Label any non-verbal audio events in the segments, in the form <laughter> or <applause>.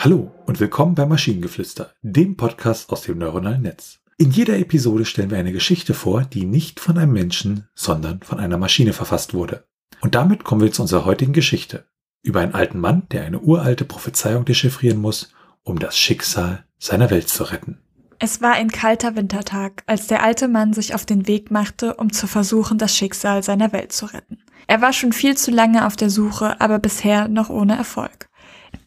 Hallo und willkommen bei Maschinengeflüster, dem Podcast aus dem neuronalen Netz. In jeder Episode stellen wir eine Geschichte vor, die nicht von einem Menschen, sondern von einer Maschine verfasst wurde. Und damit kommen wir zu unserer heutigen Geschichte. Über einen alten Mann, der eine uralte Prophezeiung dechiffrieren muss, um das Schicksal seiner Welt zu retten. Es war ein kalter Wintertag, als der alte Mann sich auf den Weg machte, um zu versuchen, das Schicksal seiner Welt zu retten. Er war schon viel zu lange auf der Suche, aber bisher noch ohne Erfolg.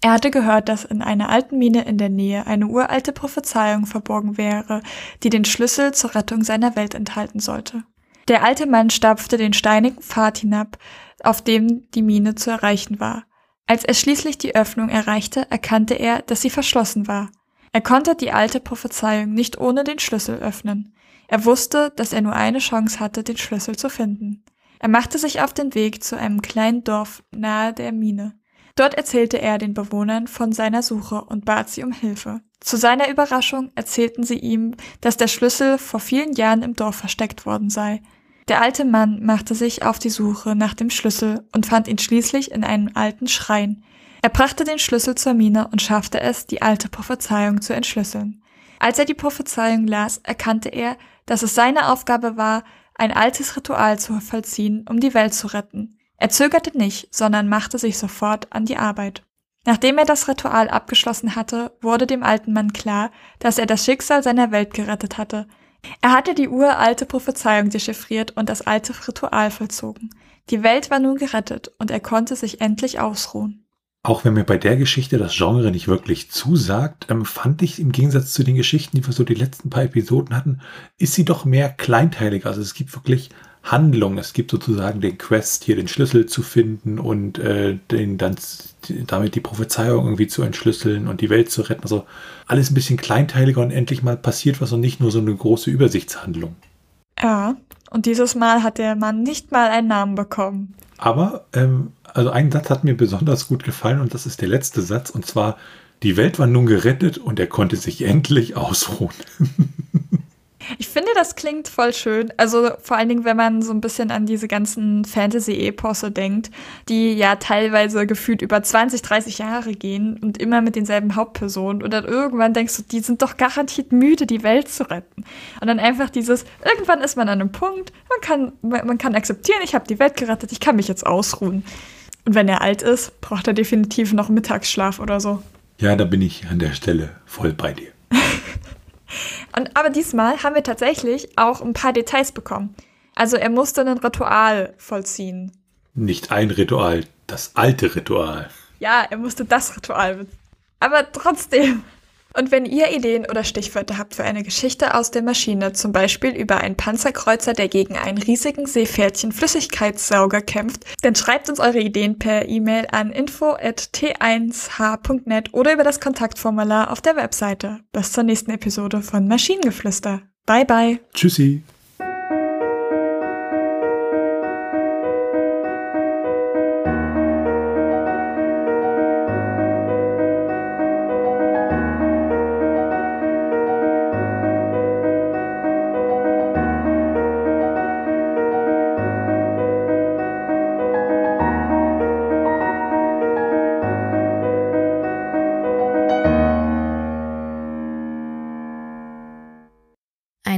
Er hatte gehört, dass in einer alten Mine in der Nähe eine uralte Prophezeiung verborgen wäre, die den Schlüssel zur Rettung seiner Welt enthalten sollte. Der alte Mann stapfte den steinigen Pfad hinab, auf dem die Mine zu erreichen war. Als er schließlich die Öffnung erreichte, erkannte er, dass sie verschlossen war. Er konnte die alte Prophezeiung nicht ohne den Schlüssel öffnen. Er wusste, dass er nur eine Chance hatte, den Schlüssel zu finden. Er machte sich auf den Weg zu einem kleinen Dorf nahe der Mine. Dort erzählte er den Bewohnern von seiner Suche und bat sie um Hilfe. Zu seiner Überraschung erzählten sie ihm, dass der Schlüssel vor vielen Jahren im Dorf versteckt worden sei. Der alte Mann machte sich auf die Suche nach dem Schlüssel und fand ihn schließlich in einem alten Schrein. Er brachte den Schlüssel zur Mine und schaffte es, die alte Prophezeiung zu entschlüsseln. Als er die Prophezeiung las, erkannte er, dass es seine Aufgabe war, ein altes Ritual zu vollziehen, um die Welt zu retten. Er zögerte nicht, sondern machte sich sofort an die Arbeit. Nachdem er das Ritual abgeschlossen hatte, wurde dem alten Mann klar, dass er das Schicksal seiner Welt gerettet hatte. Er hatte die uralte Prophezeiung dechiffriert und das alte Ritual vollzogen. Die Welt war nun gerettet und er konnte sich endlich ausruhen. Auch wenn mir bei der Geschichte das Genre nicht wirklich zusagt, ähm, fand ich im Gegensatz zu den Geschichten, die wir so die letzten paar Episoden hatten, ist sie doch mehr kleinteilig. Also es gibt wirklich Handlung. Es gibt sozusagen den Quest, hier den Schlüssel zu finden und äh, den dann damit die Prophezeiung irgendwie zu entschlüsseln und die Welt zu retten. Also alles ein bisschen kleinteiliger und endlich mal passiert was und nicht nur so eine große Übersichtshandlung. Ja, und dieses Mal hat der Mann nicht mal einen Namen bekommen. Aber, ähm, also ein Satz hat mir besonders gut gefallen und das ist der letzte Satz und zwar, die Welt war nun gerettet und er konnte sich endlich ausruhen. <laughs> Ich finde, das klingt voll schön. Also vor allen Dingen, wenn man so ein bisschen an diese ganzen Fantasy-Eposse denkt, die ja teilweise gefühlt über 20, 30 Jahre gehen und immer mit denselben Hauptpersonen. Und dann irgendwann denkst du, die sind doch garantiert müde, die Welt zu retten. Und dann einfach dieses, irgendwann ist man an einem Punkt, man kann, man kann akzeptieren, ich habe die Welt gerettet, ich kann mich jetzt ausruhen. Und wenn er alt ist, braucht er definitiv noch Mittagsschlaf oder so. Ja, da bin ich an der Stelle voll bei dir. Und, aber diesmal haben wir tatsächlich auch ein paar Details bekommen. Also er musste ein Ritual vollziehen. Nicht ein Ritual, das alte Ritual. Ja, er musste das Ritual. Aber trotzdem. Und wenn ihr Ideen oder Stichwörter habt für eine Geschichte aus der Maschine, zum Beispiel über einen Panzerkreuzer, der gegen einen riesigen Seepferdchen Flüssigkeitssauger kämpft, dann schreibt uns eure Ideen per E-Mail an info@t1h.net oder über das Kontaktformular auf der Webseite. Bis zur nächsten Episode von Maschinengeflüster. Bye bye. Tschüssi.